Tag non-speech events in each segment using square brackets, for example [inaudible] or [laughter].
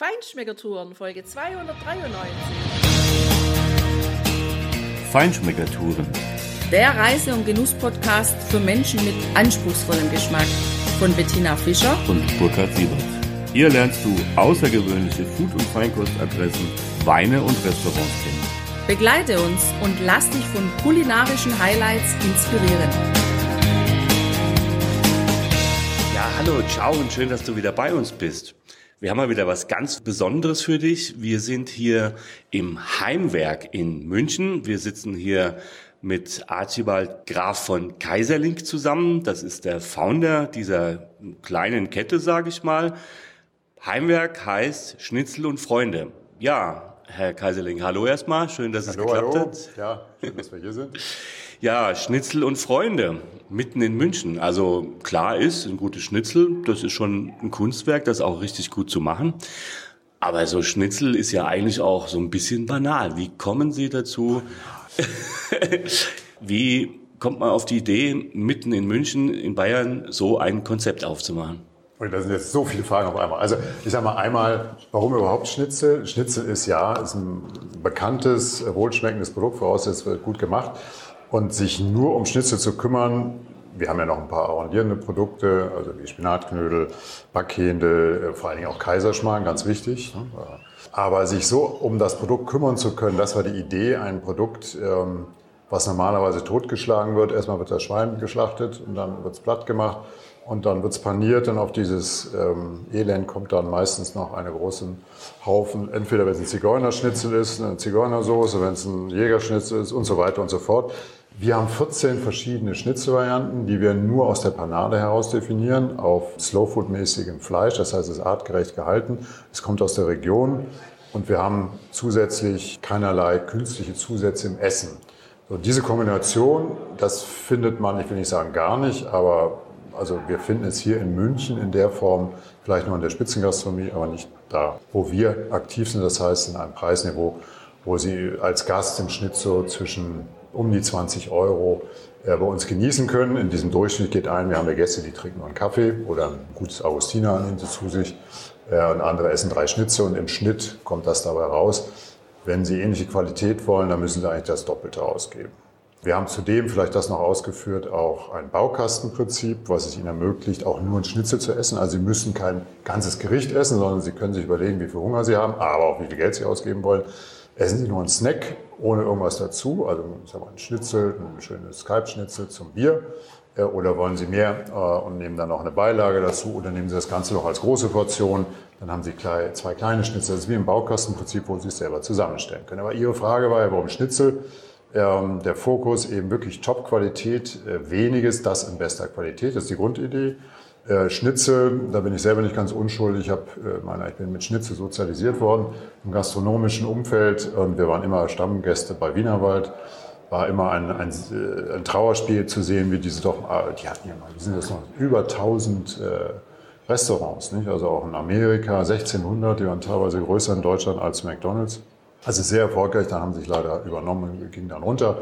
Feinschmeckertouren, Folge 293. Feinschmeckertouren. Der Reise- und Genuss-Podcast für Menschen mit anspruchsvollem Geschmack. Von Bettina Fischer und Burkhard Siebert. Hier lernst du außergewöhnliche Food- und Feinkostadressen, Weine und Restaurants kennen. Begleite uns und lass dich von kulinarischen Highlights inspirieren. Ja, hallo, ciao und schön, dass du wieder bei uns bist. Wir haben mal wieder was ganz Besonderes für dich. Wir sind hier im Heimwerk in München. Wir sitzen hier mit Archibald Graf von Kaiserlink zusammen. Das ist der Founder dieser kleinen Kette, sage ich mal. Heimwerk heißt Schnitzel und Freunde. Ja, Herr Kaiserling, hallo erstmal. Schön, dass hallo, es geklappt hallo. hat. Ja, schön, dass wir hier sind. Ja, Schnitzel und Freunde mitten in München. Also klar ist, ein gutes Schnitzel, das ist schon ein Kunstwerk, das auch richtig gut zu machen. Aber so Schnitzel ist ja eigentlich auch so ein bisschen banal. Wie kommen Sie dazu? [laughs] Wie kommt man auf die Idee, mitten in München, in Bayern, so ein Konzept aufzumachen? Und da sind jetzt so viele Fragen auf einmal. Also ich sage mal einmal, warum überhaupt Schnitzel? Schnitzel ist ja ist ein bekanntes, wohlschmeckendes Produkt, vorausgesetzt wird gut gemacht. Und sich nur um Schnitzel zu kümmern, wir haben ja noch ein paar arrondierende Produkte, also wie Spinatknödel, Backhändel, äh, vor allen Dingen auch Kaiserschmarrn, ganz wichtig. Ne? Aber sich so um das Produkt kümmern zu können, das war die Idee, ein Produkt, ähm, was normalerweise totgeschlagen wird. Erstmal wird das Schwein geschlachtet und dann wird es platt gemacht und dann wird es paniert und auf dieses ähm, Elend kommt dann meistens noch einen großen Haufen, entweder wenn es ein Zigeunerschnitzel ist, eine Zigeunersoße, wenn es ein Jägerschnitzel ist und so weiter und so fort. Wir haben 14 verschiedene Schnitzelvarianten, die wir nur aus der Panade heraus definieren, auf Slowfood-mäßigem Fleisch, das heißt, es ist artgerecht gehalten, es kommt aus der Region und wir haben zusätzlich keinerlei künstliche Zusätze im Essen. So, diese Kombination, das findet man, ich will nicht sagen gar nicht, aber also wir finden es hier in München in der Form vielleicht nur in der Spitzengastronomie, aber nicht da, wo wir aktiv sind, das heißt in einem Preisniveau, wo Sie als Gast im Schnitt so zwischen um die 20 Euro äh, bei uns genießen können. In diesem Durchschnitt geht ein, wir haben ja Gäste, die trinken nur einen Kaffee oder ein gutes Augustiner nehmen sie zu sich äh, und andere essen drei Schnitze und im Schnitt kommt das dabei raus. Wenn Sie ähnliche Qualität wollen, dann müssen Sie eigentlich das Doppelte ausgeben. Wir haben zudem, vielleicht das noch ausgeführt, auch ein Baukastenprinzip, was es Ihnen ermöglicht, auch nur ein Schnitzel zu essen. Also Sie müssen kein ganzes Gericht essen, sondern Sie können sich überlegen, wie viel Hunger Sie haben, aber auch wie viel Geld Sie ausgeben wollen. Essen Sie nur einen Snack ohne irgendwas dazu, also ein Schnitzel, ein schönes Kalbschnitzel zum Bier. Äh, oder wollen Sie mehr äh, und nehmen dann noch eine Beilage dazu oder nehmen Sie das Ganze noch als große Portion, dann haben Sie zwei kleine Schnitzel. Das ist wie im Baukastenprinzip, wo Sie es selber zusammenstellen können. Aber Ihre Frage war ja, warum Schnitzel? Ähm, der Fokus eben wirklich Top-Qualität, äh, weniges, das in bester Qualität, das ist die Grundidee. Äh, Schnitzel, da bin ich selber nicht ganz unschuldig. Ich, hab, äh, meine, ich bin mit Schnitzel sozialisiert worden im gastronomischen Umfeld. Und wir waren immer Stammgäste bei Wienerwald. War immer ein, ein, äh, ein Trauerspiel zu sehen, wie diese doch, die hatten ja mal, die sind jetzt noch über 1000 äh, Restaurants, nicht? also auch in Amerika 1600, die waren teilweise größer in Deutschland als McDonalds. Also sehr erfolgreich, dann haben sie sich leider übernommen, ging dann runter.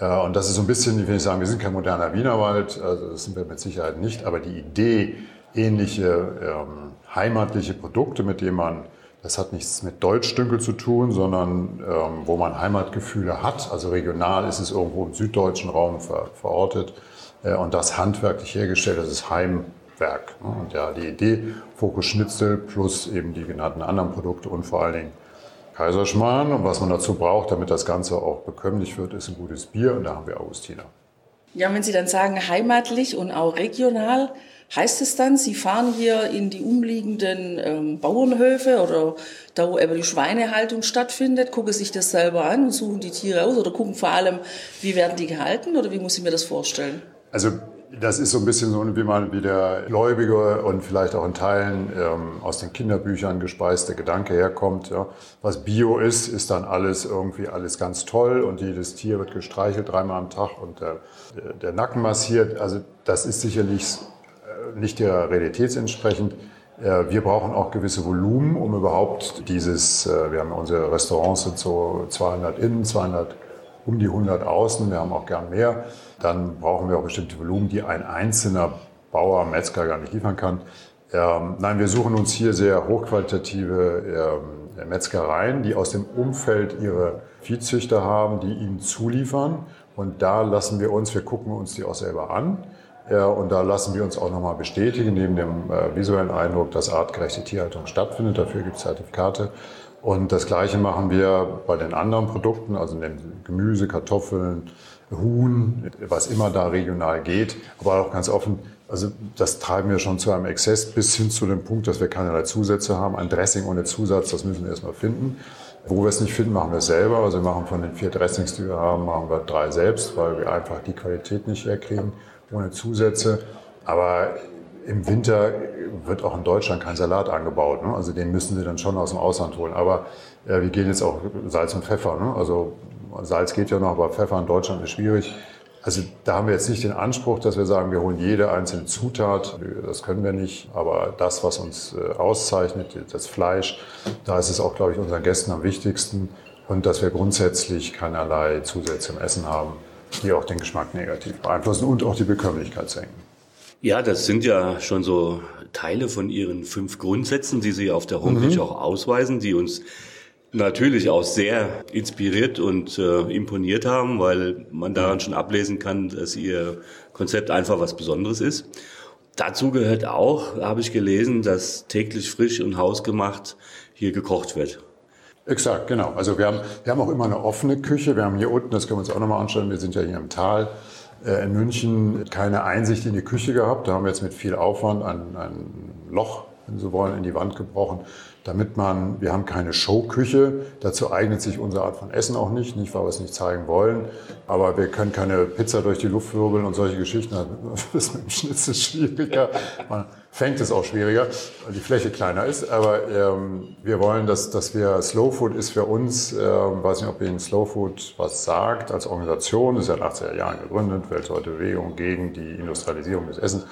Und das ist so ein bisschen, ich will nicht sagen, wir sind kein moderner Wienerwald, also das sind wir mit Sicherheit nicht, aber die Idee, ähnliche ähm, heimatliche Produkte, mit denen man, das hat nichts mit Deutschdünkel zu tun, sondern ähm, wo man Heimatgefühle hat, also regional ist es irgendwo im süddeutschen Raum ver, verortet äh, und das handwerklich hergestellt, das ist Heimwerk. Ne? Und ja, die Idee, Fokus Schnitzel plus eben die genannten anderen Produkte und vor allen Dingen Kaiserschmarrn. Und was man dazu braucht, damit das Ganze auch bekömmlich wird, ist ein gutes Bier. Und da haben wir Augustiner. Ja, wenn Sie dann sagen heimatlich und auch regional, heißt es dann, Sie fahren hier in die umliegenden ähm, Bauernhöfe oder da, wo eben die Schweinehaltung stattfindet, gucken sich das selber an und suchen die Tiere aus oder gucken vor allem, wie werden die gehalten oder wie muss ich mir das vorstellen? Also das ist so ein bisschen so, wie man wie der Gläubige und vielleicht auch in Teilen ähm, aus den Kinderbüchern gespeiste Gedanke herkommt. Ja. Was Bio ist, ist dann alles irgendwie alles ganz toll und jedes Tier wird gestreichelt dreimal am Tag und der, der Nacken massiert. Also das ist sicherlich äh, nicht der Realität entsprechend. Äh, wir brauchen auch gewisse Volumen, um überhaupt dieses, äh, wir haben unsere Restaurants sind so 200 innen, 200 um die 100 außen, wir haben auch gern mehr. Dann brauchen wir auch bestimmte Volumen, die ein einzelner Bauer, Metzger gar nicht liefern kann. Ähm, nein, wir suchen uns hier sehr hochqualitative ähm, Metzgereien, die aus dem Umfeld ihre Viehzüchter haben, die ihnen zuliefern. Und da lassen wir uns, wir gucken uns die auch selber an. Ja, und da lassen wir uns auch nochmal bestätigen, neben dem äh, visuellen Eindruck, dass artgerechte Tierhaltung stattfindet. Dafür gibt es Zertifikate. Und das Gleiche machen wir bei den anderen Produkten, also Gemüse, Kartoffeln, Huhn, was immer da regional geht. Aber auch ganz offen, also das treiben wir schon zu einem Exzess bis hin zu dem Punkt, dass wir keinerlei Zusätze haben. Ein Dressing ohne Zusatz, das müssen wir erstmal finden. Wo wir es nicht finden, machen wir es selber. Also wir machen von den vier Dressings, die wir haben, machen wir drei selbst, weil wir einfach die Qualität nicht herkriegen ohne Zusätze. Aber im Winter wird auch in Deutschland kein Salat angebaut. Ne? Also den müssen sie dann schon aus dem Ausland holen. Aber äh, wir gehen jetzt auch Salz und Pfeffer. Ne? Also Salz geht ja noch, aber Pfeffer in Deutschland ist schwierig. Also da haben wir jetzt nicht den Anspruch, dass wir sagen, wir holen jede einzelne Zutat. Das können wir nicht. Aber das, was uns äh, auszeichnet, das Fleisch, da ist es auch, glaube ich, unseren Gästen am wichtigsten. Und dass wir grundsätzlich keinerlei Zusätze im Essen haben, die auch den Geschmack negativ beeinflussen und auch die Bekömmlichkeit senken. Ja, das sind ja schon so Teile von Ihren fünf Grundsätzen, die Sie auf der Homepage mhm. auch ausweisen, die uns natürlich auch sehr inspiriert und äh, imponiert haben, weil man daran schon ablesen kann, dass Ihr Konzept einfach was Besonderes ist. Dazu gehört auch, habe ich gelesen, dass täglich frisch und hausgemacht hier gekocht wird. Exakt, genau. Also wir haben, wir haben auch immer eine offene Küche. Wir haben hier unten, das können wir uns auch nochmal anschauen, wir sind ja hier im Tal äh, in München, keine Einsicht in die Küche gehabt. Da haben wir jetzt mit viel Aufwand ein, ein Loch, wenn Sie wollen, in die Wand gebrochen damit man, wir haben keine Showküche, dazu eignet sich unsere Art von Essen auch nicht, nicht weil wir es nicht zeigen wollen, aber wir können keine Pizza durch die Luft wirbeln und solche Geschichten, das [laughs] ist mit dem Schnitzel schwieriger, man fängt es auch schwieriger, weil die Fläche kleiner ist, aber ähm, wir wollen, dass, dass wir, Slow Food ist für uns, äh, weiß nicht, ob Ihnen Slow Food was sagt, als Organisation, ist ja in den 80er Jahren gegründet, weltweite Bewegung gegen die Industrialisierung des Essens,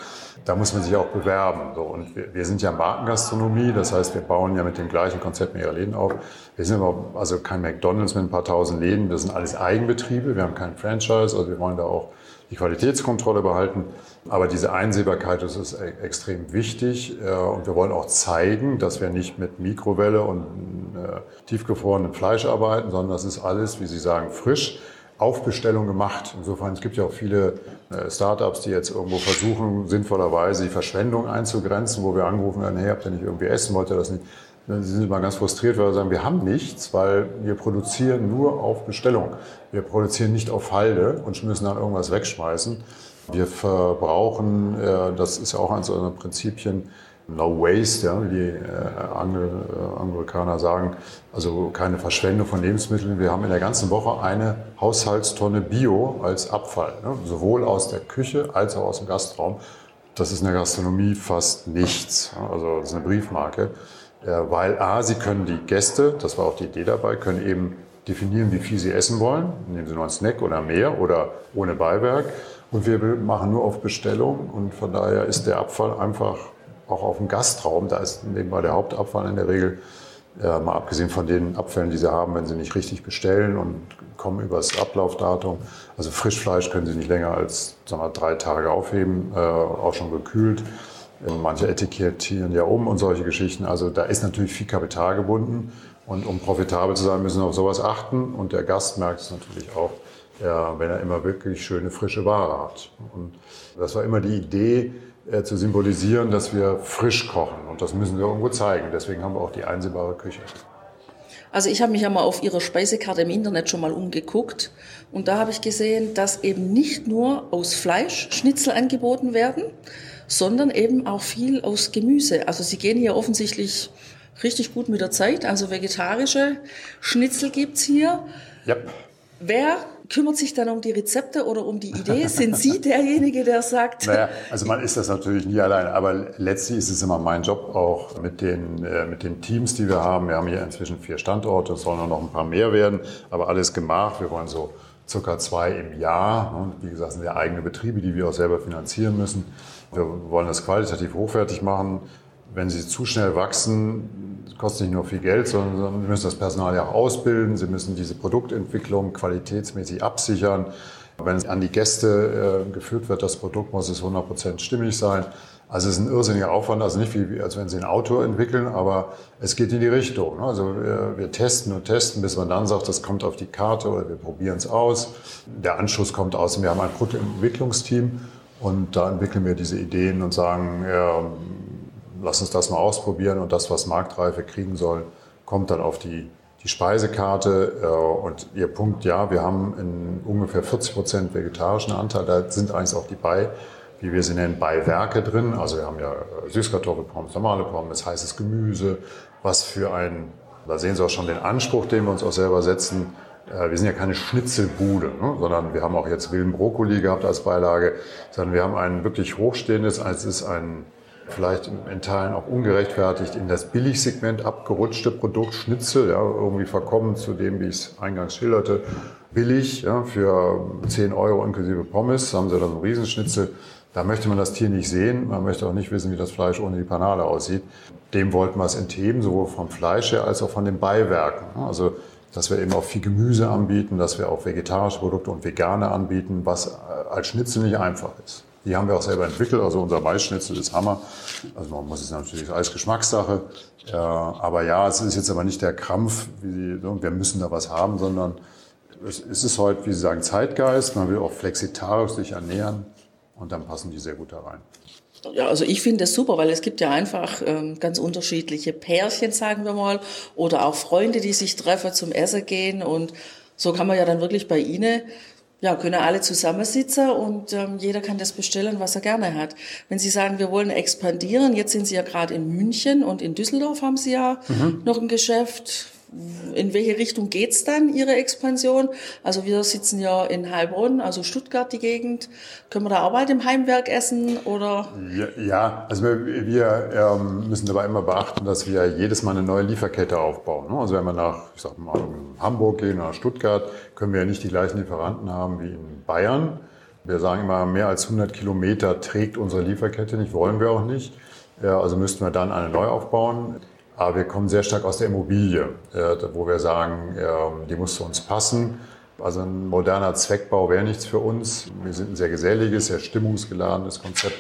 da muss man sich auch bewerben. So. Und wir, wir sind ja Markengastronomie, das heißt, wir bauen ja mit dem gleichen Konzept mehrere Läden auf. Wir sind aber also kein McDonalds mit ein paar tausend Läden, wir sind alles Eigenbetriebe, wir haben kein Franchise, also wir wollen da auch die Qualitätskontrolle behalten. Aber diese Einsehbarkeit das ist e-, extrem wichtig und wir wollen auch zeigen, dass wir nicht mit Mikrowelle und äh, tiefgefrorenem Fleisch arbeiten, sondern das ist alles, wie Sie sagen, frisch auf Bestellung gemacht. Insofern, es gibt ja auch viele äh, Startups, die jetzt irgendwo versuchen, sinnvollerweise die Verschwendung einzugrenzen, wo wir angerufen werden, hey, habt ihr nicht irgendwie essen, wollt ihr das nicht? Sie sind immer ganz frustriert, weil wir sagen, wir haben nichts, weil wir produzieren nur auf Bestellung. Wir produzieren nicht auf Halde und müssen dann irgendwas wegschmeißen. Wir verbrauchen, äh, das ist ja auch eines unserer Prinzipien, No Waste, wie die äh, Angel, äh, Amerikaner sagen, also keine Verschwendung von Lebensmitteln. Wir haben in der ganzen Woche eine Haushaltstonne Bio als Abfall, ne? sowohl aus der Küche als auch aus dem Gastraum. Das ist in der Gastronomie fast nichts. Also das ist eine Briefmarke, weil a, sie können die Gäste, das war auch die Idee dabei, können eben definieren, wie viel sie essen wollen. Nehmen sie nur einen Snack oder mehr oder ohne Beiwerk. Und wir machen nur auf Bestellung und von daher ist der Abfall einfach auch auf dem Gastraum, da ist nebenbei der Hauptabfall in der Regel, äh, mal abgesehen von den Abfällen, die sie haben, wenn sie nicht richtig bestellen und kommen übers Ablaufdatum. Also Frischfleisch können sie nicht länger als sagen wir, drei Tage aufheben, äh, auch schon gekühlt. Manche etikettieren ja um und solche Geschichten. Also da ist natürlich viel Kapital gebunden. Und um profitabel zu sein, müssen wir auf sowas achten. Und der Gast merkt es natürlich auch, wenn er immer wirklich schöne, frische Ware hat. Und das war immer die Idee, äh, zu symbolisieren, dass wir frisch kochen. Und das müssen wir irgendwo zeigen. Deswegen haben wir auch die einsehbare Küche. Also ich habe mich ja mal auf Ihrer Speisekarte im Internet schon mal umgeguckt und da habe ich gesehen, dass eben nicht nur aus Fleisch Schnitzel angeboten werden, sondern eben auch viel aus Gemüse. Also Sie gehen hier offensichtlich richtig gut mit der Zeit. Also vegetarische Schnitzel gibt's hier. Yep. Wer kümmert sich dann um die Rezepte oder um die Idee? Sind Sie [laughs] derjenige, der sagt? Naja, also man ist das natürlich nie alleine, aber letztlich ist es immer mein Job auch mit den, äh, mit den Teams, die wir haben. Wir haben hier inzwischen vier Standorte, es sollen noch ein paar mehr werden, aber alles gemacht. Wir wollen so circa zwei im Jahr. Und wie gesagt, sind ja eigene Betriebe, die wir auch selber finanzieren müssen. Wir wollen das qualitativ hochwertig machen. Wenn sie zu schnell wachsen, kostet nicht nur viel Geld, sondern Sie müssen das Personal ja auch ausbilden, Sie müssen diese Produktentwicklung qualitätsmäßig absichern. Wenn es an die Gäste äh, geführt wird, das Produkt muss es 100% stimmig sein. Also es ist ein irrsinniger Aufwand, also nicht wie, als wenn Sie ein Auto entwickeln, aber es geht in die Richtung. Ne? Also wir, wir, testen und testen, bis man dann sagt, das kommt auf die Karte oder wir probieren es aus. Der Anschluss kommt aus. Wir haben ein Produktentwicklungsteam und da entwickeln wir diese Ideen und sagen, ja, lass uns das mal ausprobieren und das, was Marktreife kriegen soll, kommt dann auf die, die Speisekarte. Äh, und Ihr Punkt, ja, wir haben in ungefähr 40 Prozent vegetarischen Anteil, da sind eigentlich auch die bei wie wir sie nennen, Beiwerke drin. Also wir haben ja äh, Süßkartoffelpommes, normale Pommes, heißes Gemüse, was für ein, da sehen Sie auch schon den Anspruch, den wir uns auch selber setzen. Äh, wir sind ja keine Schnitzelbude, ne? sondern wir haben auch jetzt wilden Brokkoli gehabt als Beilage, sondern wir haben ein wirklich hochstehendes, es ist ein vielleicht in Teilen auch ungerechtfertigt in das Billigsegment abgerutschte Produkt Schnitzel, ja, irgendwie verkommen zu dem, wie ich es eingangs schilderte. Billig, ja, für 10 Euro inklusive Pommes haben sie dann einen Riesenschnitzel. Da möchte man das Tier nicht sehen, man möchte auch nicht wissen, wie das Fleisch ohne die Panade aussieht. Dem wollten wir es entheben, sowohl vom Fleisch her als auch von den Beiwerken. Also, dass wir eben auch viel Gemüse anbieten, dass wir auch vegetarische Produkte und vegane anbieten, was äh, als Schnitzel nicht einfach ist. Die haben wir auch selber entwickelt, also unser Maisschnitzel ist Hammer. Also man muss es natürlich als Geschmackssache. aber ja, es ist jetzt aber nicht der Krampf, wie Sie, wir müssen da was haben, sondern es ist heute, wie Sie sagen, Zeitgeist. Man will auch flexitarisch sich ernähren. Und dann passen die sehr gut da rein. Ja, also ich finde das super, weil es gibt ja einfach ähm, ganz unterschiedliche Pärchen, sagen wir mal, oder auch Freunde, die sich treffen zum Essen gehen. Und so kann man ja dann wirklich bei Ihnen, ja, können alle zusammensitzen und ähm, jeder kann das bestellen, was er gerne hat. Wenn Sie sagen, wir wollen expandieren, jetzt sind Sie ja gerade in München und in Düsseldorf haben Sie ja mhm. noch ein Geschäft in welche Richtung geht's dann, Ihre Expansion? Also wir sitzen ja in Heilbronn, also Stuttgart die Gegend. Können wir da auch bald im Heimwerk essen oder? Ja, ja also wir, wir ähm, müssen dabei immer beachten, dass wir jedes Mal eine neue Lieferkette aufbauen. Ne? Also wenn wir nach, ich sag mal, Hamburg gehen oder Stuttgart, können wir ja nicht die gleichen Lieferanten haben wie in Bayern. Wir sagen immer, mehr als 100 Kilometer trägt unsere Lieferkette nicht, wollen wir auch nicht. Ja, also müssten wir dann eine neu aufbauen. Aber wir kommen sehr stark aus der Immobilie, wo wir sagen, die muss zu uns passen. Also ein moderner Zweckbau wäre nichts für uns. Wir sind ein sehr geselliges, sehr stimmungsgeladenes Konzept.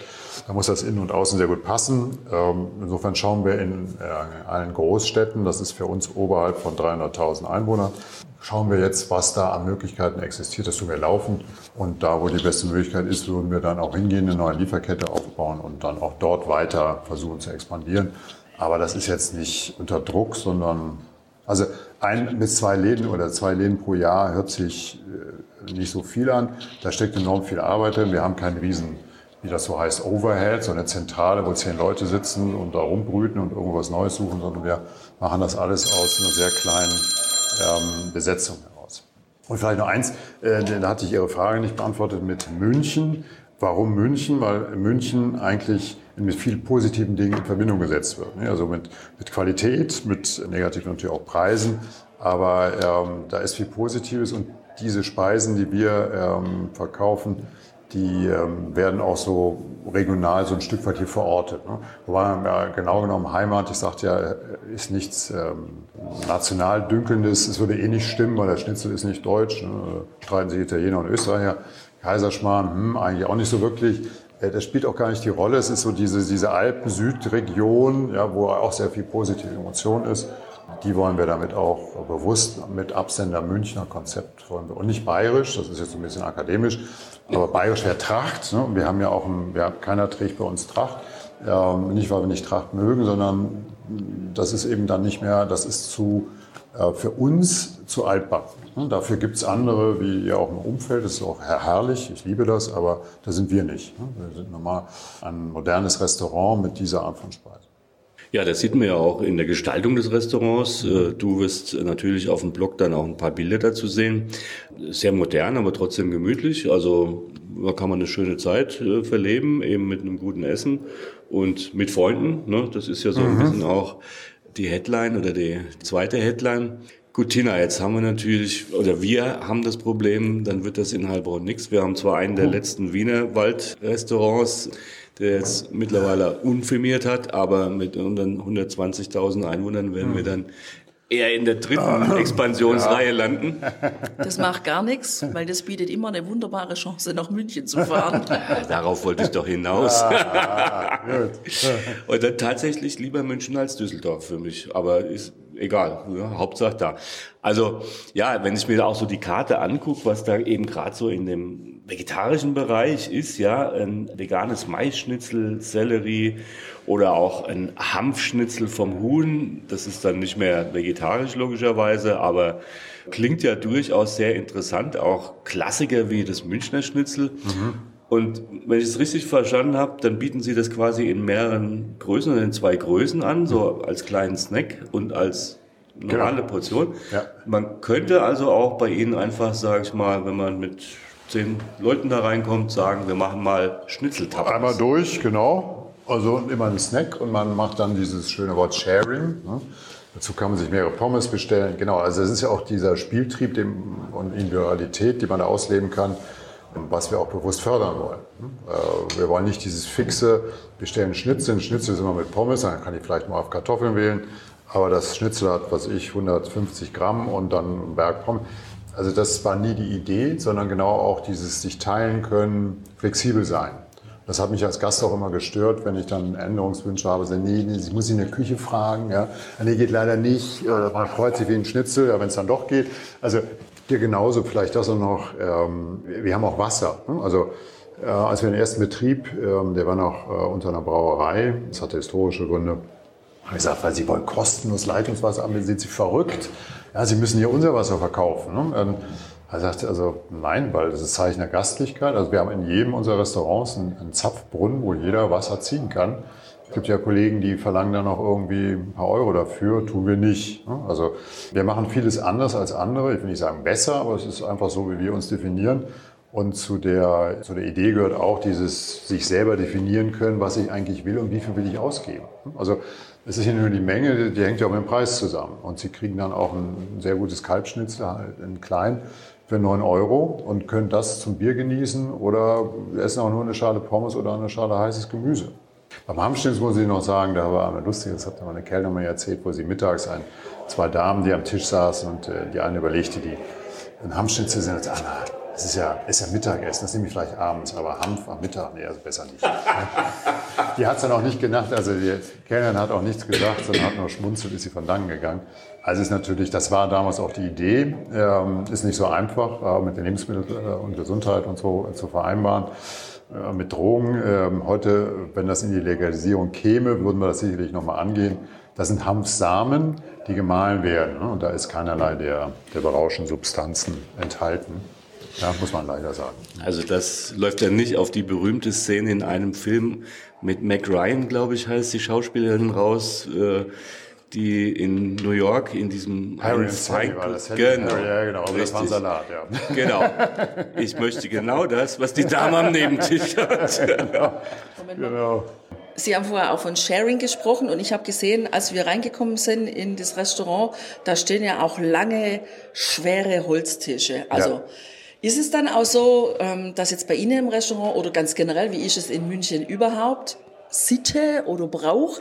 Da muss das Innen und Außen sehr gut passen. Ähm, insofern schauen wir in äh, allen Großstädten, das ist für uns oberhalb von 300.000 Einwohnern, schauen wir jetzt, was da an Möglichkeiten existiert. Das tun wir laufend. Und da, wo die beste Möglichkeit ist, würden wir dann auch hingehen, eine neue Lieferkette aufbauen und dann auch dort weiter versuchen zu expandieren. Aber das ist jetzt nicht unter Druck, sondern also ein bis zwei Läden oder zwei Läden pro Jahr hört sich äh, nicht so viel an. Da steckt enorm viel Arbeit drin. Wir haben keinen riesen, wie das so heißt, Overhead, so eine Zentrale, wo zehn Leute sitzen und da rumbrüten und irgendwas Neues suchen, sondern wir machen das alles aus einer sehr kleinen ähm, Besetzung heraus. Und vielleicht noch eins, äh, da hatte ich Ihre Frage nicht beantwortet mit München. Warum München? Weil München eigentlich mit vielen positiven Dingen in Verbindung gesetzt wird. Ne? Also mit, mit Qualität, mit negativen natürlich auch Preisen. Aber ähm, da ist viel Positives und diese Speisen, die wir ähm, verkaufen, die ähm, werden auch so regional so ein Stück weit hier verortet. Ne? Wobei ja, genau genommen Heimat, ich sagte ja, ist nichts ähm, national dünkelndes. Es würde eh nicht stimmen, weil der Schnitzel ist nicht deutsch. Ne? Streiten sich Italiener und Österreicher. Kaiserschmarrn, hm, eigentlich auch nicht so wirklich. Äh, das spielt auch gar nicht die Rolle. Es ist so diese, diese Alpen-Südregion, ja, wo auch sehr viel positive Emotion ist. Die wollen wir damit auch bewusst mit Absender Münchner Konzept wollen wir. Und nicht bayerisch, das ist jetzt ein bisschen akademisch, aber bayerisch wäre Tracht. Ne? Wir haben ja auch, ein, wir haben, keiner trägt bei uns Tracht. Ähm, nicht, weil wir nicht Tracht mögen, sondern das ist eben dann nicht mehr, das ist zu, für uns zu altbacken. Dafür gibt es andere, wie ja auch im Umfeld, das ist auch herrlich, ich liebe das, aber da sind wir nicht. Wir sind normal ein modernes Restaurant mit dieser Art von Speise. Ja, das sieht man ja auch in der Gestaltung des Restaurants. Äh, du wirst natürlich auf dem Blog dann auch ein paar Bilder dazu sehen. Sehr modern, aber trotzdem gemütlich. Also da kann man eine schöne Zeit äh, verleben, eben mit einem guten Essen und mit Freunden. Ne? Das ist ja so ein mhm. bisschen auch die Headline oder die zweite Headline. Gut, Tina, jetzt haben wir natürlich, oder wir haben das Problem, dann wird das in Heilbronn nichts. Wir haben zwar einen der hm. letzten Wiener Waldrestaurants, der jetzt mittlerweile unfirmiert hat, aber mit unseren 120.000 Einwohnern werden wir hm. dann eher in der dritten Expansionsreihe ja. landen. Das macht gar nichts, weil das bietet immer eine wunderbare Chance, nach München zu fahren. [laughs] Darauf wollte ich doch hinaus. Ah, Und [laughs] dann tatsächlich lieber München als Düsseldorf für mich. Aber ist egal, ja, Hauptsache da. Also ja, wenn ich mir auch so die Karte angucke, was da eben gerade so in dem vegetarischen Bereich ist, ja, ein veganes Maisschnitzel, Sellerie oder auch ein Hanfschnitzel vom Huhn, das ist dann nicht mehr vegetarisch logischerweise, aber klingt ja durchaus sehr interessant, auch Klassiker wie das Münchner Schnitzel. Mhm. Und wenn ich es richtig verstanden habe, dann bieten Sie das quasi in mehreren Größen, in zwei Größen an, so als kleinen Snack und als normale genau. Portion. Ja. Man könnte also auch bei Ihnen einfach, sage ich mal, wenn man mit zehn Leuten da reinkommt, sagen, wir machen mal Schnitzeltapas. Einmal durch, genau. Also immer ein Snack und man macht dann dieses schöne Wort Sharing. Ne? Dazu kann man sich mehrere Pommes bestellen. Genau, also es ist ja auch dieser Spieltrieb und Individualität, die man da ausleben kann was wir auch bewusst fördern wollen. Äh, wir wollen nicht dieses fixe, wir stellen Schnitzel, Schnitzel ist immer mit Pommes, dann kann ich vielleicht mal auf Kartoffeln wählen, aber das Schnitzel hat, was ich, 150 Gramm und dann ein Berg Pommes. Also das war nie die Idee, sondern genau auch dieses sich teilen können, flexibel sein. Das hat mich als Gast auch immer gestört, wenn ich dann Änderungswünsche habe. So, nee, nee, ich muss in der Küche fragen. Ja. Nee, geht leider nicht. Oder man freut sich wie ein Schnitzel, ja, wenn es dann doch geht. Also hier genauso, vielleicht das auch noch, ähm, wir haben auch Wasser. Ne? Also äh, als wir den ersten Betrieb, ähm, der war noch äh, unter einer Brauerei, das hatte historische Gründe, habe ich gesagt, weil Sie wollen kostenlos Leitungswasser haben, sind Sie verrückt. Ja, Sie müssen hier unser Wasser verkaufen. Ne? Ähm, er sagte also, nein, weil das ist Zeichen der Gastlichkeit. Also wir haben in jedem unserer Restaurants einen, einen Zapfbrunnen, wo jeder Wasser ziehen kann. Es gibt ja Kollegen, die verlangen dann noch irgendwie ein paar Euro dafür, tun wir nicht. Ne? Also wir machen vieles anders als andere. Ich will nicht sagen besser, aber es ist einfach so, wie wir uns definieren. Und zu der, zu der Idee gehört auch dieses sich selber definieren können, was ich eigentlich will und wie viel will ich ausgeben. Also es ist ja nur die Menge, die hängt ja auch mit dem Preis zusammen. Und Sie kriegen dann auch ein sehr gutes Kalbschnitzel halt in klein für 9 Euro und können das zum Bier genießen oder essen auch nur eine Schale Pommes oder eine Schale heißes Gemüse. Beim Hamstins muss ich noch sagen, da war einmal lustig, das hat meine Kellnerin mir erzählt, wo sie mittags ein, zwei Damen, die am Tisch saßen und äh, die eine überlegte, die ein Hamschnitzel sind, und sagt, ah, das ist ja, ist ja Mittagessen, das nehme ich vielleicht abends, aber Hanf am Mittag, nee, also besser nicht. [laughs] die hat es dann auch nicht gedacht, also die Kellnerin hat auch nichts gesagt, sondern hat nur schmunzelt, ist sie von dannen gegangen. Also ist natürlich, das war damals auch die Idee, ähm, ist nicht so einfach, äh, mit den Lebensmitteln äh, und Gesundheit und so äh, zu vereinbaren. Äh, mit Drogen. Ähm, heute, wenn das in die Legalisierung käme, würden wir das sicherlich nochmal angehen. Das sind Hanfsamen, die gemahlen werden. Ne? Und da ist keinerlei der, der berauschenden Substanzen enthalten. Ja, muss man leider sagen. Also das läuft ja nicht auf die berühmte Szene in einem Film mit Mac Ryan, glaube ich, heißt die Schauspielerin raus. Äh, die in New York in diesem Harry Cycle, war das genau, Harry, ja, genau, Richtig. das war ein Salat, ja. [laughs] Genau. Ich möchte genau das, was die Dame am Nebentisch hat. [laughs] genau. genau. Sie haben vorher auch von Sharing gesprochen und ich habe gesehen, als wir reingekommen sind in das Restaurant, da stehen ja auch lange, schwere Holztische. Also ja. Ist es dann auch so, ähm, dass jetzt bei Ihnen im Restaurant oder ganz generell, wie ist es in München überhaupt, Sitte oder Brauch,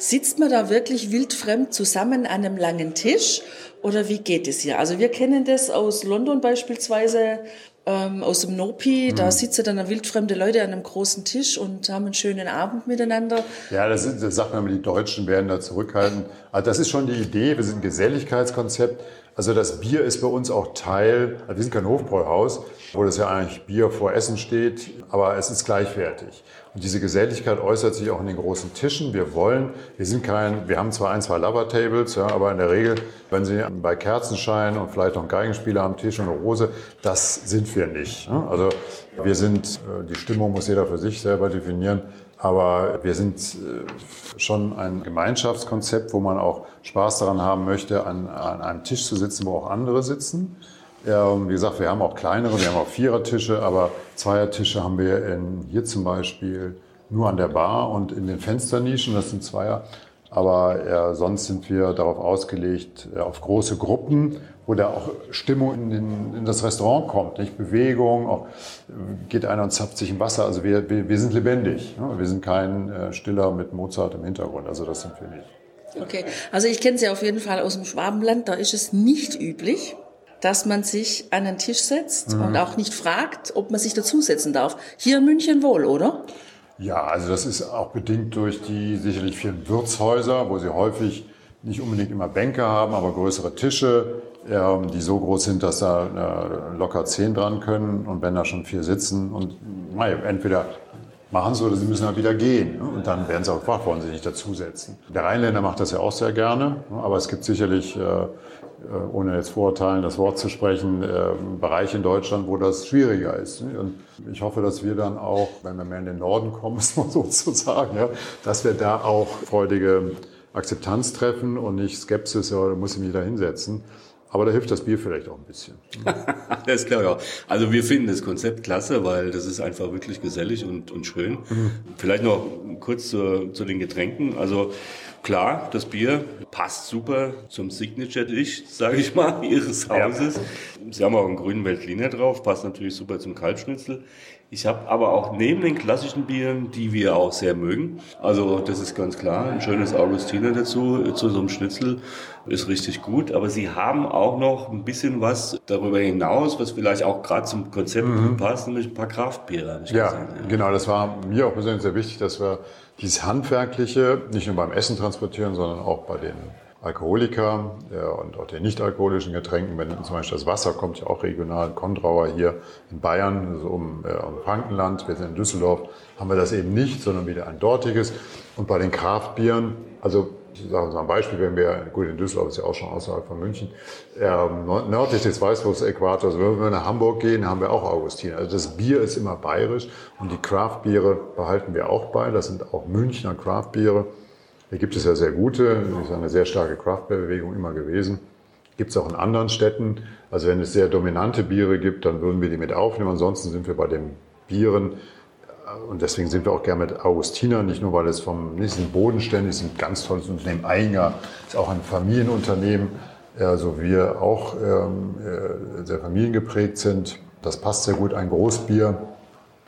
Sitzt man da wirklich wildfremd zusammen an einem langen Tisch oder wie geht es hier? Also wir kennen das aus London beispielsweise, ähm, aus dem Nopi, mhm. da sitzen dann wildfremde Leute an einem großen Tisch und haben einen schönen Abend miteinander. Ja, das, ist, das sagt man immer, die Deutschen werden da zurückhalten. Also das ist schon die Idee, wir sind ein Geselligkeitskonzept. Also das Bier ist bei uns auch Teil, also wir sind kein Hofbräuhaus, wo das ja eigentlich Bier vor Essen steht, aber es ist gleichwertig. Und diese Geselligkeit äußert sich auch in den großen Tischen. Wir wollen, wir sind kein, wir haben zwar ein, zwei Lover-Tables, ja, aber in der Regel, wenn Sie bei Kerzenschein und vielleicht noch einen Geigenspieler am Tisch und eine Rose, das sind wir nicht. Ja. Also wir sind, äh, die Stimmung muss jeder für sich selber definieren. Aber wir sind äh, schon ein Gemeinschaftskonzept, wo man auch Spaß daran haben möchte, an, an einem Tisch zu sitzen, wo auch andere sitzen. Ja, wie gesagt, wir haben auch kleinere, wir haben auch Vierertische, aber Zweiertische haben wir in, hier zum Beispiel nur an der Bar und in den Fensternischen, das sind Zweier. Aber äh, sonst sind wir darauf ausgelegt, äh, auf große Gruppen, wo da auch Stimmung in, den, in, das Restaurant kommt, nicht Bewegung, auch geht einer und zapft sich im Wasser. Also wir, wir, wir sind lebendig. Ne? Wir sind kein äh, Stiller mit Mozart im Hintergrund. Also das sind wir nicht. Okay, also ich kenne sie auf jeden Fall aus dem Schwabenland. Da ist es nicht üblich, dass man sich an den Tisch setzt mhm. und auch nicht fragt, ob man sich dazusetzen darf. Hier in München wohl, oder? Ja, also das ist auch bedingt durch die sicherlich vielen Wirtshäuser, wo sie häufig nicht unbedingt immer Bänke haben, aber größere Tische, die so groß sind, dass da äh, locker zehn dran können und wenn da schon vier sitzen und naja, entweder machen sie oder sie müssen halt wieder gehen. Ne? Und dann werden sie auch gefragt, wollen sie nicht dazusetzen. Der Rheinländer macht das ja auch sehr gerne, ne? aber es gibt sicherlich, äh, äh, ohne jetzt Vorurteilen das Wort zu sprechen, Bereiche in Deutschland, wo das schwieriger ist. Ne? Und ich hoffe, dass wir dann auch, wenn wir mehr in den Norden kommen, [laughs] muss man sozusagen, dass wir da auch freudige Akzeptanz treffen und nicht Skepsis, ja, da muss ich mich da hinsetzen. Aber da hilft das Bier vielleicht auch ein bisschen. [laughs] das glaube ich auch. Also wir finden das Konzept klasse, weil das ist einfach wirklich gesellig und, und schön. Mhm. Vielleicht noch kurz zu, zu den Getränken. Also klar, das Bier passt super zum Signature-Dish, sage ich mal, [laughs] Ihres Hauses. Ja. Sie haben auch einen grünen Veltliner drauf, passt natürlich super zum Kalbschnitzel. Ich habe aber auch neben den klassischen Bieren, die wir auch sehr mögen, also das ist ganz klar, ein schönes Augustiner dazu, zu so einem Schnitzel ist richtig gut, aber sie haben auch noch ein bisschen was darüber hinaus, was vielleicht auch gerade zum Konzept mhm. passt, nämlich ein paar Kraftbiere. Ja, ja, genau, das war mir auch persönlich sehr wichtig, dass wir dieses Handwerkliche nicht nur beim Essen transportieren, sondern auch bei den Alkoholiker und auch den nicht-alkoholischen Getränken. Wenn zum Beispiel das Wasser kommt ja auch regional, Kondrauer hier in Bayern, also um, äh, um Frankenland, wir sind in Düsseldorf, haben wir das eben nicht, sondern wieder ein dortiges. Und bei den Kraftbieren, also ich sage mal ein Beispiel, wenn wir, gut, in Düsseldorf ist ja auch schon außerhalb von München, ähm, nördlich des Weißwurst-Äquators, also wenn wir nach Hamburg gehen, haben wir auch Augustiner. Also das Bier ist immer bayerisch und die Craftbiere behalten wir auch bei. Das sind auch Münchner Craftbiere. Hier gibt es ja sehr gute, das ist eine sehr starke Craftbeer-Bewegung immer gewesen. Gibt es auch in anderen Städten. Also wenn es sehr dominante Biere gibt, dann würden wir die mit aufnehmen. Ansonsten sind wir bei den Bieren und deswegen sind wir auch gerne mit Augustiner, nicht nur weil es vom nächsten bodenständig ist, ein ganz tolles Unternehmen. Einger ist auch ein Familienunternehmen, also wir auch ähm, äh, sehr familiengeprägt sind. Das passt sehr gut. Ein Großbier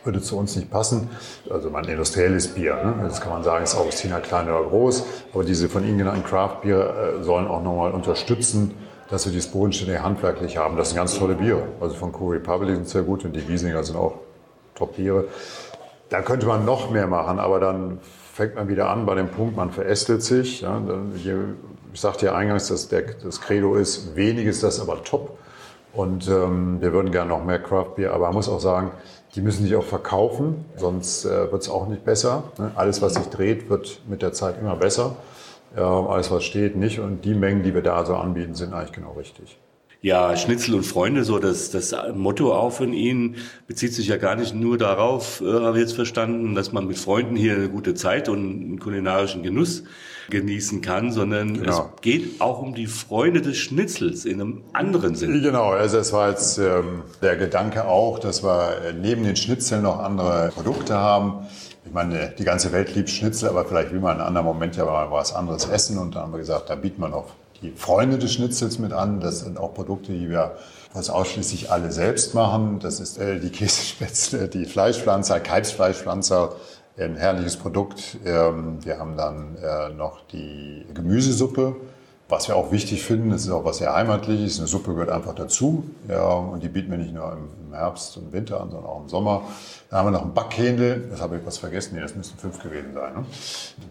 würde zu uns nicht passen. Also mein industrielles Bier, ne? das kann man sagen, ist Augustiner klein oder groß. Aber diese von Ihnen genannten Craft-Bier äh, sollen auch nochmal unterstützen, dass wir dieses bodenständige handwerklich haben. Das sind ganz tolle Biere. Also von Co Republic sind sehr gut und die Wiesinger sind auch Top-Biere. Da könnte man noch mehr machen, aber dann fängt man wieder an bei dem Punkt, man verästelt sich. Ja, ich sagte ja eingangs, dass der, das Credo ist, wenig ist das aber top. Und ähm, wir würden gerne noch mehr Craft Beer, aber man muss auch sagen, die müssen sich auch verkaufen, sonst äh, wird es auch nicht besser. Ne? Alles, was sich dreht, wird mit der Zeit immer besser. Ja, alles, was steht, nicht. Und die Mengen, die wir da so anbieten, sind eigentlich genau richtig. Ja, Schnitzel und Freunde, so das, das Motto auch von Ihnen bezieht sich ja gar nicht nur darauf, äh, habe ich jetzt verstanden, dass man mit Freunden hier eine gute Zeit und einen kulinarischen Genuss genießen kann, sondern genau. es geht auch um die Freunde des Schnitzels in einem anderen Sinn. Genau, also es war jetzt ähm, der Gedanke auch, dass wir neben den Schnitzeln noch andere Produkte haben. Ich meine, die ganze Welt liebt Schnitzel, aber vielleicht will man in einem anderen Moment ja mal was anderes essen und dann haben wir gesagt, da bieten wir noch die Freunde des Schnitzels mit an. Das sind auch Produkte, die wir fast ausschließlich alle selbst machen. Das ist äh, die Käsespätzle, die Fleischpflanzer, Kalbsfleischpflanzer, ein herrliches Produkt. Ähm, wir haben dann äh, noch die Gemüsesuppe, was wir auch wichtig finden, das ist auch was sehr heimatliches. Eine Suppe gehört einfach dazu. Und die bieten wir nicht nur im Herbst und Winter an, sondern auch im Sommer. Dann haben wir noch einen Backhändel. Das habe ich was vergessen. Nee, das müssten fünf gewesen sein. Ne?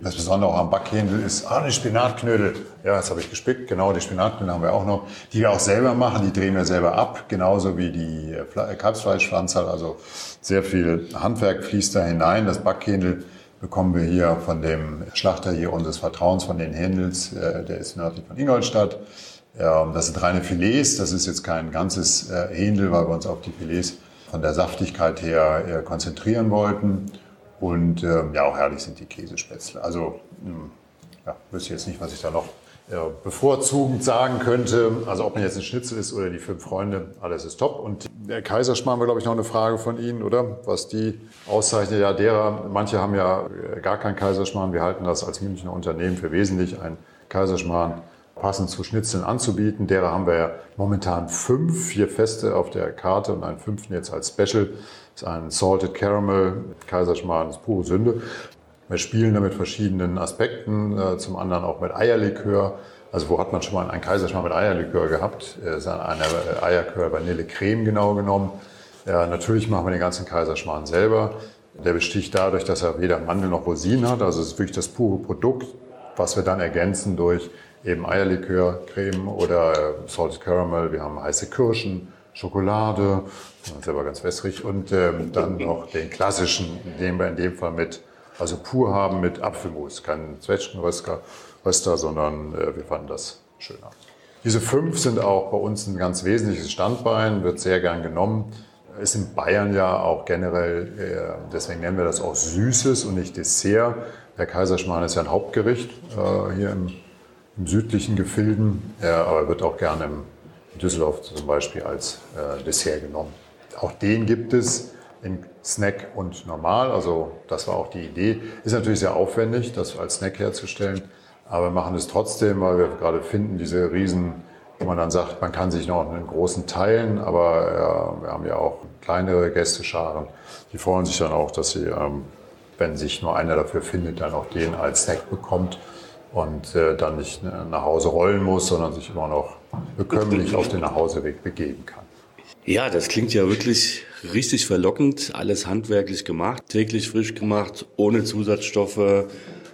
Das Besondere auch am Backhändel ist, ah, die Spinatknödel. Ja, das habe ich gespickt. Genau, die Spinatknödel haben wir auch noch. Die wir auch selber machen. Die drehen wir selber ab. Genauso wie die Kalbsfleischpflanzer. Also sehr viel Handwerk fließt da hinein. Das Backhändel bekommen wir hier von dem Schlachter hier unseres Vertrauens, von den Händels, äh, der ist nördlich von Ingolstadt. Das sind reine Filets, das ist jetzt kein ganzes äh, Händel, weil wir uns auf die Filets von der Saftigkeit her äh, konzentrieren wollten. Und ähm, ja, auch herrlich sind die Käsespätzle. Also, hm, ja, wüsste jetzt nicht, was ich da noch bevorzugend sagen könnte. Also ob man jetzt ein Schnitzel ist oder die fünf Freunde, alles ist top. Und der Kaiserschmarrn war, glaube ich, noch eine Frage von Ihnen, oder? Was die auszeichnet. Ja, derer, manche haben ja gar keinen Kaiserschmarrn. Wir halten das als Münchner Unternehmen für wesentlich, einen Kaiserschmarrn passend zu Schnitzeln anzubieten. Derer haben wir ja momentan fünf, vier feste auf der Karte und einen fünften jetzt als Special. Das ist ein Salted Caramel Kaiserschmarrn, das ist pure Sünde. Wir spielen da mit verschiedenen Aspekten, äh, zum anderen auch mit Eierlikör. Also wo hat man schon mal einen Kaiserschmarrn mit Eierlikör gehabt? Das ist eine Eierlikör Vanille Creme genau genommen. Ja, natürlich machen wir den ganzen Kaiserschmarrn selber. Der besticht dadurch, dass er weder Mandel noch Rosinen hat. Also es ist wirklich das pure Produkt, was wir dann ergänzen durch eben Eierlikör, Creme oder äh, Salted Caramel. Wir haben heiße Kirschen, Schokolade, aber ganz wässrig. Und ähm, dann [laughs] noch den klassischen, den wir in dem Fall mit, also pur haben mit Apfelmus. Kein Zwetschgenröster, sondern äh, wir fanden das schöner. Diese fünf sind auch bei uns ein ganz wesentliches Standbein, wird sehr gern genommen. Ist in Bayern ja auch generell, äh, deswegen nennen wir das auch Süßes und nicht Dessert. Der Kaiserschmarrn ist ja ein Hauptgericht äh, hier im, im südlichen Gefilden, aber wird auch gerne im Düsseldorf zum Beispiel als äh, Dessert genommen. Auch den gibt es in Snack und normal. Also das war auch die Idee. Ist natürlich sehr aufwendig, das als Snack herzustellen. Aber wir machen es trotzdem, weil wir gerade finden, diese Riesen, wo man dann sagt, man kann sich noch einen großen teilen, aber äh, wir haben ja auch kleinere Gästescharen. Die freuen sich dann auch, dass sie, ähm, wenn sich nur einer dafür findet, dann auch den als Snack bekommt und äh, dann nicht nach Hause rollen muss, sondern sich immer noch bekömmlich auf den Nachhauseweg begeben kann. Ja, das klingt ja wirklich richtig verlockend. Alles handwerklich gemacht, täglich frisch gemacht, ohne Zusatzstoffe,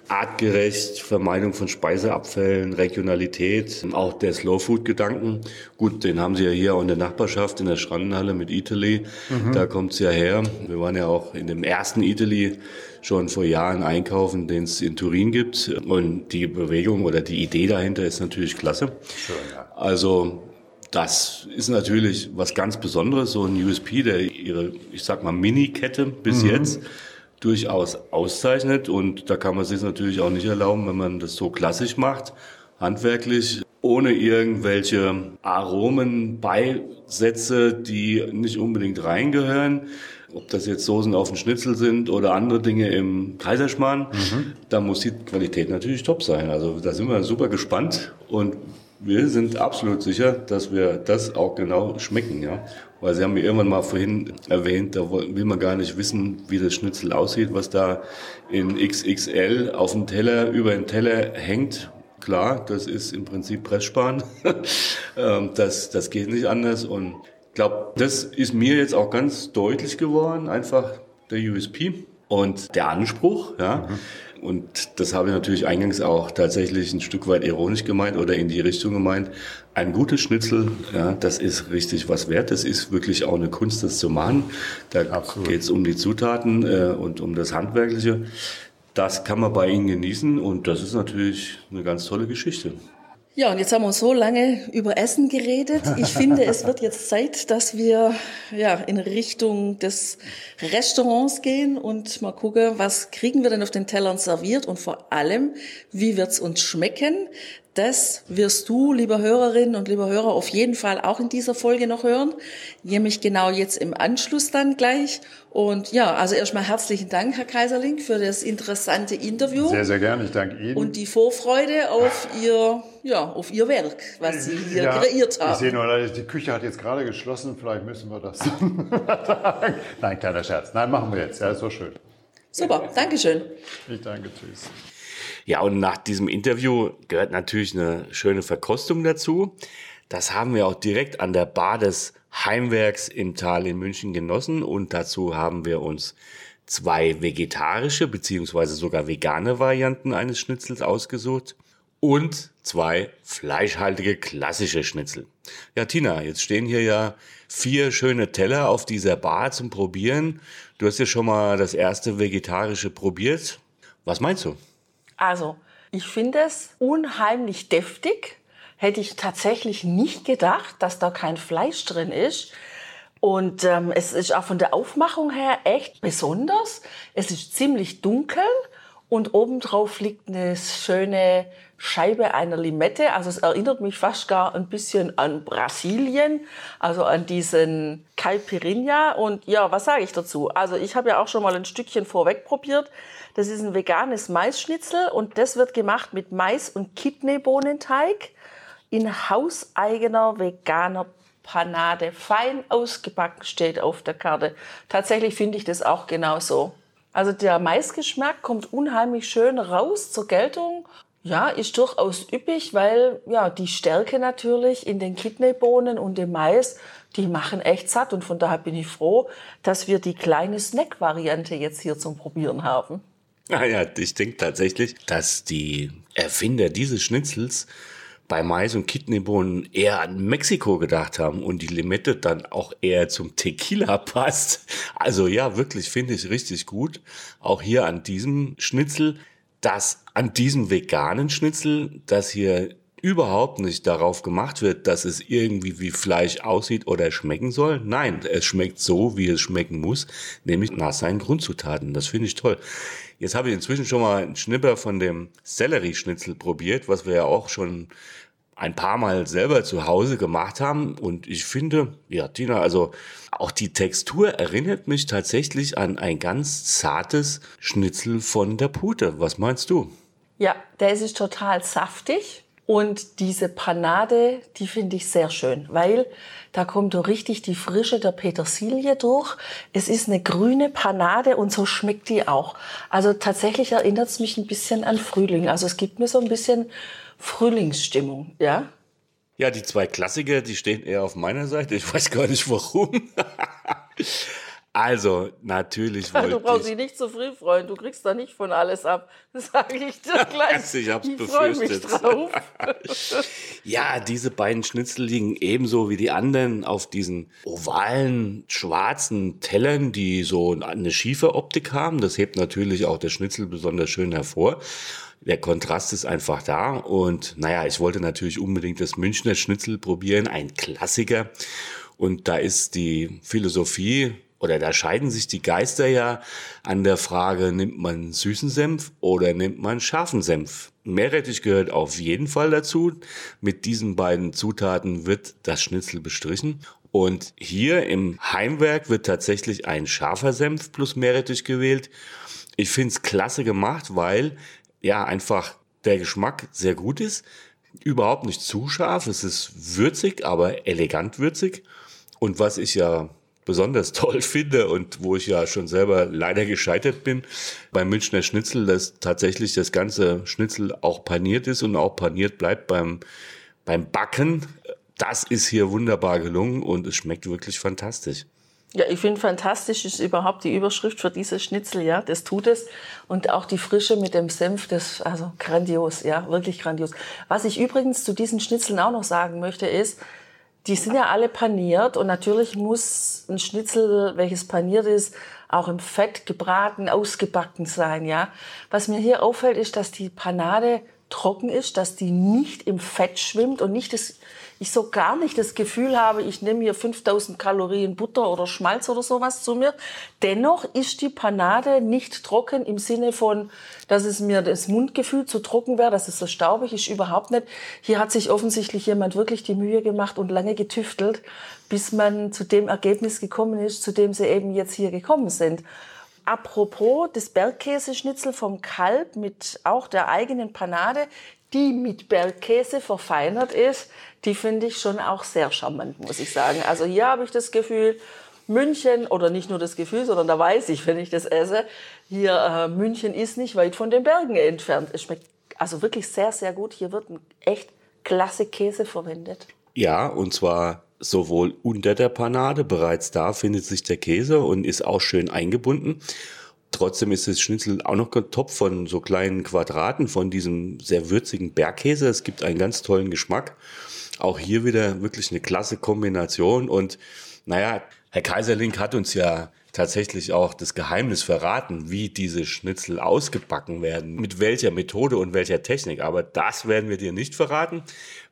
artgerecht, Vermeidung von Speiseabfällen, Regionalität, auch der Slow Food Gedanken. Gut, den haben Sie ja hier auch in der Nachbarschaft in der Schrandenhalle mit Italy. Mhm. Da kommt's ja her. Wir waren ja auch in dem ersten Italy schon vor Jahren einkaufen, den es in Turin gibt. Und die Bewegung oder die Idee dahinter ist natürlich klasse. Schön, ja. Also das ist natürlich was ganz Besonderes, so ein USP, der ihre, ich sag mal, Mini-Kette bis mhm. jetzt durchaus auszeichnet. Und da kann man sich natürlich auch nicht erlauben, wenn man das so klassisch macht, handwerklich, ohne irgendwelche Aromen, Beisätze, die nicht unbedingt reingehören. Ob das jetzt Soßen auf dem Schnitzel sind oder andere Dinge im Kaiserschmarrn, mhm. da muss die Qualität natürlich top sein. Also da sind wir super gespannt und wir sind absolut sicher, dass wir das auch genau schmecken, ja. Weil Sie haben mir irgendwann mal vorhin erwähnt, da will man gar nicht wissen, wie das Schnitzel aussieht, was da in XXL auf dem Teller, über den Teller hängt. Klar, das ist im Prinzip Pressspan. [laughs] Ähm, das, das geht nicht anders. Und ich glaube, das ist mir jetzt auch ganz deutlich geworden, einfach der USP und der Anspruch, ja. Mhm und das habe ich natürlich eingangs auch tatsächlich ein Stück weit ironisch gemeint oder in die Richtung gemeint. Ein gutes Schnitzel, ja, das ist richtig was wert. Das ist wirklich auch eine Kunst, das zu machen. Da geht es um die Zutaten äh, und um das Handwerkliche. Das kann man bei Ihnen genießen und das ist natürlich eine ganz tolle Geschichte. Ja, und jetzt haben wir so lange über Essen geredet. Ich finde, es wird jetzt Zeit, dass wir ja in Richtung des Restaurants gehen und mal gucken, was kriegen wir denn auf den Tellern serviert und vor allem, wie wird's uns schmecken. Das wirst du, lieber Hörerinnen und lieber Hörer, auf jeden Fall auch in dieser Folge noch hören. Nämlich genau jetzt im Anschluss dann gleich. Und ja, also erstmal herzlichen Dank, Herr Kaiserling, für das interessante Interview. Sehr, sehr gern. Ich danke Ihnen. Und die Vorfreude auf Ihr, ja, auf Ihr Werk, was Sie hier ja, kreiert haben. Ich sehe nur, die Küche hat jetzt gerade geschlossen. Vielleicht müssen wir das. [laughs] Nein, kleiner Scherz. Nein, machen wir jetzt. Ja, ist so schön. Super. Dankeschön. Ich danke. Tschüss. Ja, und nach diesem Interview gehört natürlich eine schöne Verkostung dazu. Das haben wir auch direkt an der Bar des Heimwerks im Tal in München genossen und dazu haben wir uns zwei vegetarische beziehungsweise sogar vegane Varianten eines Schnitzels ausgesucht und zwei fleischhaltige klassische Schnitzel. Ja, Tina, jetzt stehen hier ja vier schöne Teller auf dieser Bar zum Probieren. Du hast ja schon mal das erste vegetarische probiert. Was meinst du? Also, ich finde es unheimlich deftig. Hätte ich tatsächlich nicht gedacht, dass da kein Fleisch drin ist. Und ähm, es ist auch von der Aufmachung her echt besonders. Es ist ziemlich dunkel und obendrauf liegt eine schöne Scheibe einer Limette. Also es erinnert mich fast gar ein bisschen an Brasilien, also an diesen Caipirinha. Und ja, was sage ich dazu? Also ich habe ja auch schon mal ein Stückchen vorweg probiert. Das ist ein veganes Maisschnitzel und das wird gemacht mit Mais- und Kidneybohnenteig in hauseigener veganer Panade. Fein ausgebacken steht auf der Karte. Tatsächlich finde ich das auch genauso. Also der Maisgeschmack kommt unheimlich schön raus zur Geltung. Ja, ist durchaus üppig, weil ja die Stärke natürlich in den Kidneybohnen und dem Mais, die machen echt satt. Und von daher bin ich froh, dass wir die kleine Snack-Variante jetzt hier zum Probieren haben. Naja, ah ich denke tatsächlich, dass die Erfinder dieses Schnitzels bei Mais und Kidneybohnen eher an Mexiko gedacht haben und die Limette dann auch eher zum Tequila [laughs] passt. Also ja, wirklich finde ich richtig gut. Auch hier an diesem Schnitzel, dass an diesem veganen Schnitzel, das hier überhaupt nicht darauf gemacht wird, dass es irgendwie wie Fleisch aussieht oder schmecken soll. Nein, es schmeckt so, wie es schmecken muss, nämlich nach seinen Grundzutaten. Das finde ich toll. Jetzt habe ich inzwischen schon mal einen Schnipper von dem Sellerieschnitzel probiert, was wir ja auch schon ein paar Mal selber zu Hause gemacht haben. Und ich finde, ja, Tina, also auch die Textur erinnert mich tatsächlich an ein ganz zartes Schnitzel von der Pute. Was meinst du? Ja, der ist total saftig. Und diese Panade, die finde ich sehr schön, weil da kommt so richtig die Frische der Petersilie durch. Es ist eine grüne Panade und so schmeckt die auch. Also tatsächlich erinnert es mich ein bisschen an Frühling. Also es gibt mir so ein bisschen Frühlingsstimmung, ja? Ja, die zwei Klassiker, die stehen eher auf meiner Seite. Ich weiß gar nicht warum. [laughs] Also, natürlich [laughs] wollte Du brauchst dich nicht zu früh freuen. Du kriegst da nicht von alles ab. [laughs] Das sage ich dir [laughs] gleich. ich hab's ich befürchtet. Mich drauf. ja, diese beiden Schnitzel liegen ebenso wie die anderen auf diesen ovalen, schwarzen Tellern, die so eine Schieferoptik haben. Das hebt natürlich auch der Schnitzel besonders schön hervor. Der Kontrast ist einfach da. Und naja, ich wollte natürlich unbedingt das Münchner Schnitzel probieren, ein Klassiker. Und da ist die Philosophie oder da scheiden sich die Geister ja an der Frage, nimmt man süßen Senf oder nimmt man scharfen Senf? Meerrettich gehört auf jeden Fall dazu. Mit diesen beiden Zutaten wird das Schnitzel bestrichen. Und hier im Heimwerk wird tatsächlich ein scharfer Senf plus Meerrettich gewählt. Ich finde es klasse gemacht, weil ja einfach der Geschmack sehr gut ist. Überhaupt nicht zu scharf. Es ist würzig, aber elegant würzig. Und was ich ja besonders [laughs] toll finde und wo ich ja schon selber leider gescheitert bin beim Münchner Schnitzel, dass tatsächlich das ganze Schnitzel auch paniert ist und auch paniert bleibt beim, beim Backen. Das ist hier wunderbar gelungen und es schmeckt wirklich fantastisch. Ja, ich finde fantastisch ist überhaupt die Überschrift für dieses Schnitzel, ja, das tut es. Und auch die Frische mit dem Senf, das, also grandios, ja, wirklich grandios. Was ich übrigens zu diesen Schnitzeln auch noch sagen möchte, ist, die sind ja alle paniert und natürlich muss ein Schnitzel, welches paniert ist, auch im Fett gebraten, ausgebacken sein, ja. Was mir hier auffällt, ist, dass die Panade trocken ist, dass die nicht im Fett schwimmt und nicht das, ich so gar nicht das Gefühl habe, ich nehme hier 5000 Kalorien Butter oder Schmalz oder sowas zu mir. Dennoch ist die Panade nicht trocken im Sinne von, dass es mir das Mundgefühl zu trocken wäre, dass es so staubig ist, überhaupt nicht. Hier hat sich offensichtlich jemand wirklich die Mühe gemacht und lange getüftelt, bis man zu dem Ergebnis gekommen ist, zu dem sie eben jetzt hier gekommen sind. Apropos das Bergkäseschnitzel vom Kalb mit auch der eigenen Panade, die mit Bergkäse verfeinert ist, die finde ich schon auch sehr charmant, muss ich sagen. Also hier habe ich das Gefühl, München, oder nicht nur das Gefühl, sondern da weiß ich, wenn ich das esse, hier äh, München ist nicht weit von den Bergen entfernt. Es schmeckt also wirklich sehr, sehr gut. Hier wird ein echt klasse Käse verwendet. Ja, und zwar sowohl unter der Panade, bereits da findet sich der Käse und ist auch schön eingebunden. Trotzdem ist das Schnitzel auch noch top von so kleinen Quadraten von diesem sehr würzigen Bergkäse. Es gibt einen ganz tollen Geschmack. Auch hier wieder wirklich eine klasse Kombination. Und naja, Herr Kaiserlink hat uns ja tatsächlich auch das Geheimnis verraten, wie diese Schnitzel ausgebacken werden, mit welcher Methode und welcher Technik. Aber das werden wir dir nicht verraten.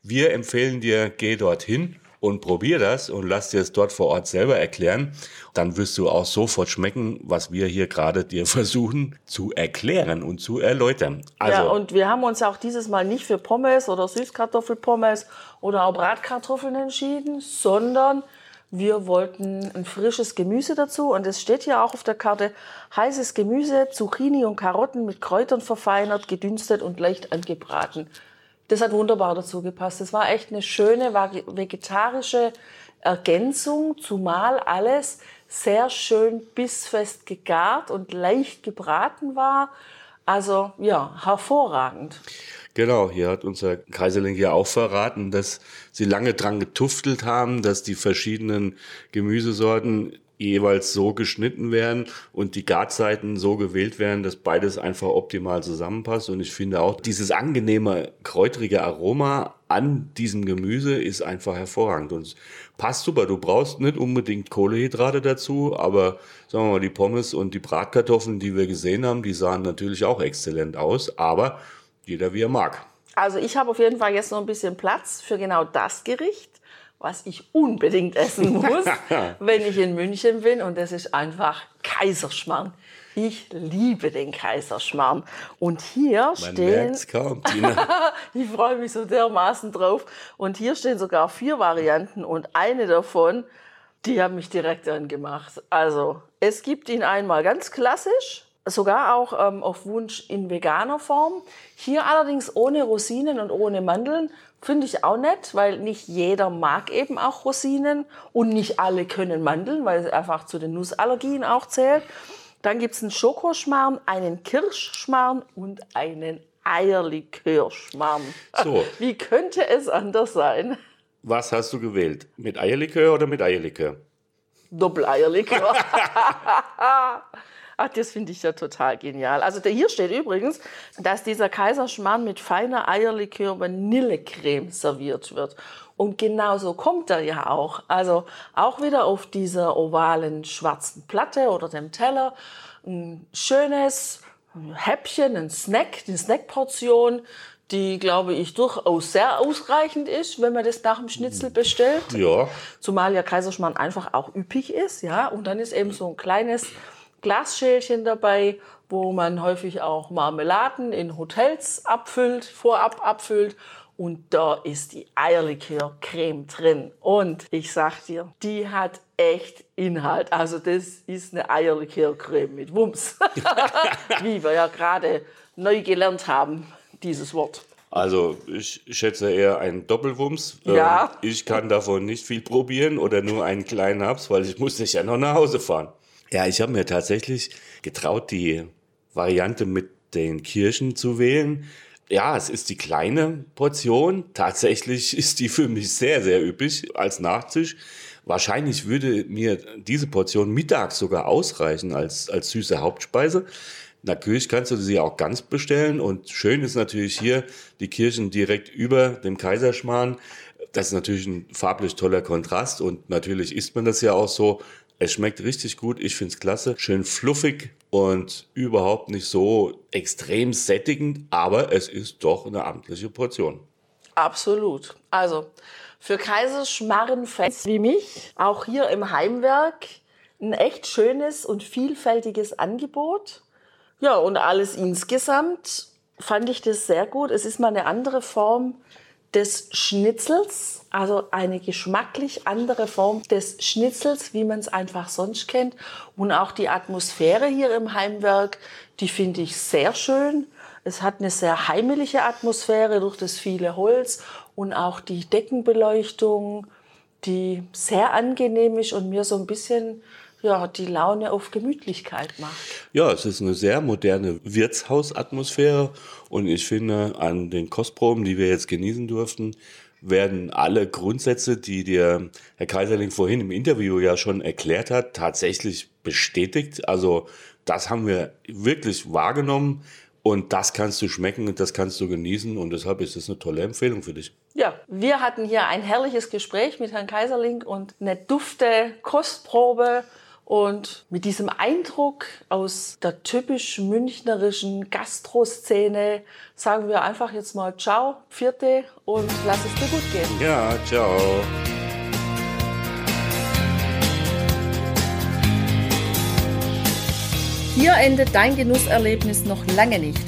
Wir empfehlen dir, geh dorthin und probier das und lass dir es dort vor Ort selber erklären. Dann wirst du auch sofort schmecken, was wir hier gerade dir [laughs] versuchen zu erklären und zu erläutern. Also, ja, und wir haben uns auch dieses Mal nicht für Pommes oder Süßkartoffelpommes oder auch Bratkartoffeln entschieden, sondern wir wollten ein frisches Gemüse dazu und es steht hier auch auf der Karte heißes Gemüse, Zucchini und Karotten mit Kräutern verfeinert, gedünstet und leicht angebraten das hat wunderbar dazu gepasst. Das war echt eine schöne vegetarische Ergänzung, zumal alles sehr schön bissfest gegart und leicht gebraten war. Also ja, hervorragend. Genau, hier hat unser Kaiserling ja auch verraten, dass sie lange dran getuftelt haben, dass die verschiedenen Gemüsesorten jeweils so geschnitten werden und die Garzeiten so gewählt werden, dass beides einfach optimal zusammenpasst. Und ich finde auch dieses angenehme, kräutrige Aroma an diesem Gemüse ist einfach hervorragend und passt super. Du brauchst nicht unbedingt Kohlehydrate dazu, aber sagen wir mal, die Pommes und die Bratkartoffeln, die wir gesehen haben, die sahen natürlich auch exzellent aus, aber jeder wie er mag. Also ich habe auf jeden Fall jetzt noch ein bisschen Platz für genau das Gericht was ich unbedingt essen muss, [laughs] wenn ich in München bin. Und das ist einfach Kaiserschmarrn. Ich liebe den Kaiserschmarrn. Und hier Man stehen. Kaum, [laughs] ich freue mich so dermaßen drauf. Und hier stehen sogar vier Varianten und eine davon, die hat mich direkt angemacht. Also, es gibt ihn einmal ganz klassisch, sogar auch ähm, auf Wunsch in veganer Form. Hier allerdings ohne Rosinen und ohne Mandeln. Finde ich auch nett, weil nicht jeder mag eben auch Rosinen und nicht alle können Mandeln, weil es einfach zu den Nussallergien auch zählt. Dann gibt es einen Schokoschmarrn, einen Kirschschmarrn und einen Eierlikörschmarrn. So. [laughs] Wie könnte es anders sein? Was hast du gewählt? Mit Eierlikör oder mit Eierlikör? Doppel-Eierlikör. [laughs] [laughs] Ach, das finde ich ja total genial. Also hier steht übrigens, dass dieser Kaiserschmarrn mit feiner Eierlikör Vanillecreme serviert wird. Und genauso kommt er ja auch. Also auch wieder auf dieser ovalen schwarzen Platte oder dem Teller. Ein schönes Häppchen, ein Snack, eine Snackportion die, glaube ich, durchaus sehr ausreichend ist, wenn man das nach dem Schnitzel bestellt. Ja. Zumal ja Kaiserschmarrn einfach auch üppig ist, ja. Und dann ist eben so ein kleines Glasschälchen dabei, wo man häufig auch Marmeladen in Hotels abfüllt, vorab abfüllt. Und da ist die Eierlikörcreme drin. Und ich sag dir, die hat echt Inhalt. Also das ist eine Eierlikörcreme mit Wumms. [laughs] Wie wir ja gerade neu gelernt haben, dieses Wort. Also ich schätze eher einen Doppelwumms. Ja. Ähm, ich kann davon nicht viel probieren oder nur einen kleinen Habs, weil ich muss ja noch nach Hause fahren. Ja, ich habe mir tatsächlich getraut, die Variante mit den Kirschen zu wählen. Ja, es ist die kleine Portion. Tatsächlich [laughs] ist die für mich sehr, sehr üppig als Nachtisch. Wahrscheinlich würde mir diese Portion mittags sogar ausreichen als, als süße Hauptspeise. Natürlich kannst du sie auch ganz bestellen und schön ist natürlich hier die Kirschen direkt über dem Kaiserschmarrn. Das ist natürlich ein farblich toller Kontrast und natürlich isst man das ja auch so. Es schmeckt richtig gut, ich finde es klasse. Schön fluffig und überhaupt nicht so extrem sättigend, aber es ist doch eine amtliche Portion. Absolut. Also für Kaiserschmarren-Fans wie mich, auch hier im Heimwerk, ein echt schönes und vielfältiges Angebot. Ja, und alles insgesamt fand ich das sehr gut. Es ist mal eine andere Form des Schnitzels, also eine geschmacklich andere Form des Schnitzels, wie man es einfach sonst kennt. Und auch die Atmosphäre hier im Heimwerk, die finde ich sehr schön. Es hat eine sehr heimelige Atmosphäre durch das viele Holz und auch die Deckenbeleuchtung, die sehr angenehm ist und mir so ein bisschen ja, die Laune auf Gemütlichkeit macht. Ja, es ist eine sehr moderne Wirtshausatmosphäre und ich finde, an den Kostproben, die wir jetzt genießen durften, werden alle Grundsätze, die dir Herr Kaiserling vorhin im Interview ja schon erklärt hat, tatsächlich bestätigt. Also das haben wir wirklich wahrgenommen. Und das kannst du schmecken und das kannst du genießen und deshalb ist es eine tolle Empfehlung für dich. Ja, wir hatten hier ein herrliches Gespräch mit Herrn Kaiserling und eine dufte Kostprobe und mit diesem Eindruck aus der typisch münchnerischen Gastroszene sagen wir einfach jetzt mal Ciao, Vierte und lass es dir gut gehen. Ja, ciao. Hier endet dein Genusserlebnis noch lange nicht.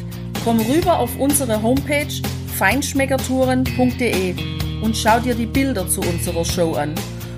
Komm rüber auf unsere Homepage feinschmeckertouren.de und schau dir die Bilder zu unserer Show an.